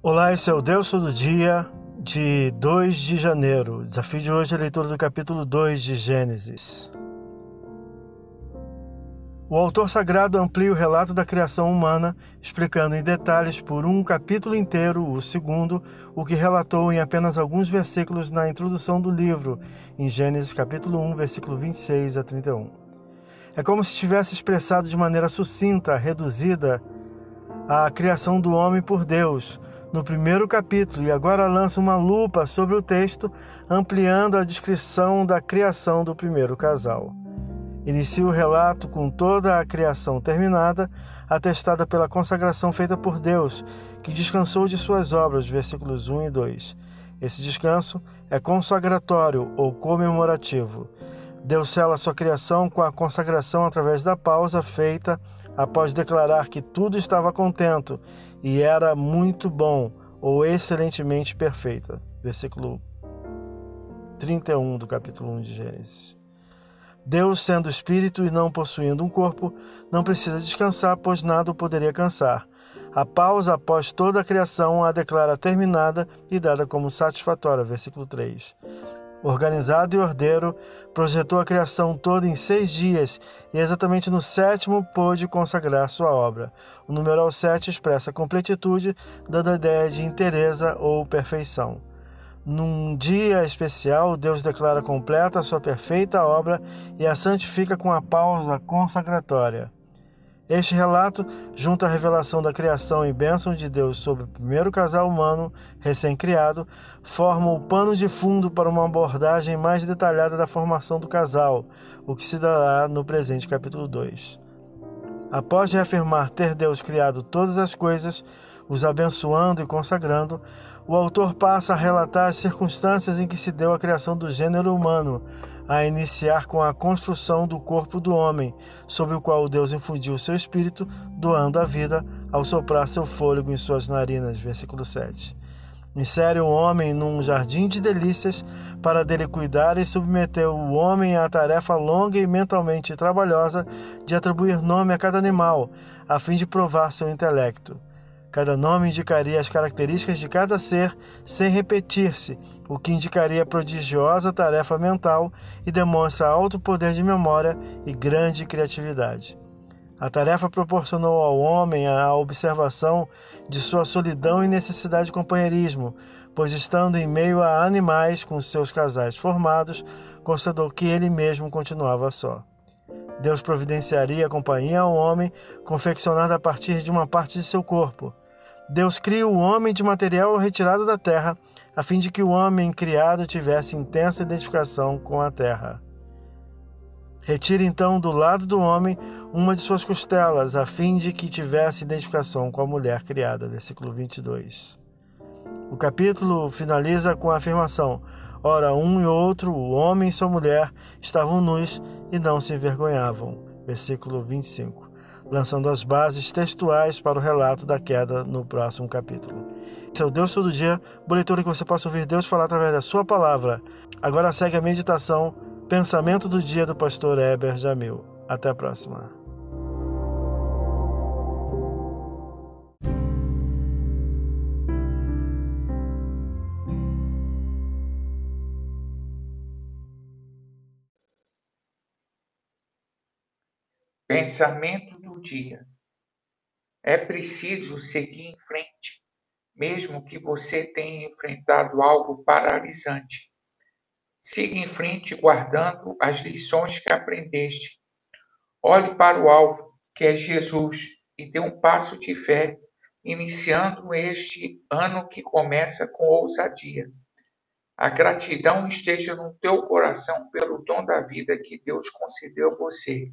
Olá, esse é o Deus Todo Dia de 2 de janeiro. O desafio de hoje é a leitura do capítulo 2 de Gênesis. O autor sagrado amplia o relato da criação humana, explicando em detalhes por um capítulo inteiro, o segundo, o que relatou em apenas alguns versículos na introdução do livro, em Gênesis capítulo 1, versículo 26 a 31. É como se tivesse expressado de maneira sucinta, reduzida, a criação do homem por Deus, no primeiro capítulo e agora lança uma lupa sobre o texto, ampliando a descrição da criação do primeiro casal. Inicia o relato com toda a criação terminada, atestada pela consagração feita por Deus, que descansou de suas obras, versículos 1 e 2. Esse descanso é consagratório ou comemorativo. Deus sela sua criação com a consagração através da pausa feita após declarar que tudo estava contento e era muito bom ou excelentemente perfeita. Versículo 31 do capítulo 1 de Gênesis. Deus, sendo espírito e não possuindo um corpo, não precisa descansar, pois nada o poderia cansar. A pausa após toda a criação a declara terminada e dada como satisfatória. Versículo 3 organizado e ordeiro, projetou a criação toda em seis dias e exatamente no sétimo pôde consagrar sua obra. O numeral 7 expressa completitude, dando a ideia de inteireza ou perfeição. Num dia especial, Deus declara completa a sua perfeita obra e a santifica com a pausa consagratória. Este relato, junto à revelação da criação e bênção de Deus sobre o primeiro casal humano recém-criado, forma o pano de fundo para uma abordagem mais detalhada da formação do casal, o que se dará no presente capítulo 2. Após reafirmar ter Deus criado todas as coisas, os abençoando e consagrando, o autor passa a relatar as circunstâncias em que se deu a criação do gênero humano, a iniciar com a construção do corpo do homem, sobre o qual Deus infundiu seu espírito, doando a vida ao soprar seu fôlego em suas narinas. Versículo 7. Insere o homem num jardim de delícias para dele cuidar e submeter o homem à tarefa longa e mentalmente trabalhosa de atribuir nome a cada animal, a fim de provar seu intelecto. Cada nome indicaria as características de cada ser sem repetir-se, o que indicaria prodigiosa tarefa mental e demonstra alto poder de memória e grande criatividade. A tarefa proporcionou ao homem a observação de sua solidão e necessidade de companheirismo, pois estando em meio a animais com seus casais formados, constatou que ele mesmo continuava só. Deus providenciaria a companhia ao homem, confeccionada a partir de uma parte de seu corpo. Deus cria o homem de material retirado da terra, a fim de que o homem criado tivesse intensa identificação com a terra. Retire então do lado do homem uma de suas costelas, a fim de que tivesse identificação com a mulher criada. Versículo 22. O capítulo finaliza com a afirmação: Ora, um e outro, o homem e sua mulher, estavam nus e não se envergonhavam. Versículo 25. Lançando as bases textuais para o relato da queda no próximo capítulo. O Deus Todo Dia, boletura que você possa ouvir Deus falar através da sua palavra. Agora segue a meditação, pensamento do dia do pastor Heber Jamil. Até a próxima. Pensamento do dia. É preciso seguir em frente, mesmo que você tenha enfrentado algo paralisante. Siga em frente guardando as lições que aprendeste. Olhe para o alvo, que é Jesus, e dê um passo de fé, iniciando este ano que começa com ousadia. A gratidão esteja no teu coração pelo dom da vida que Deus concedeu a você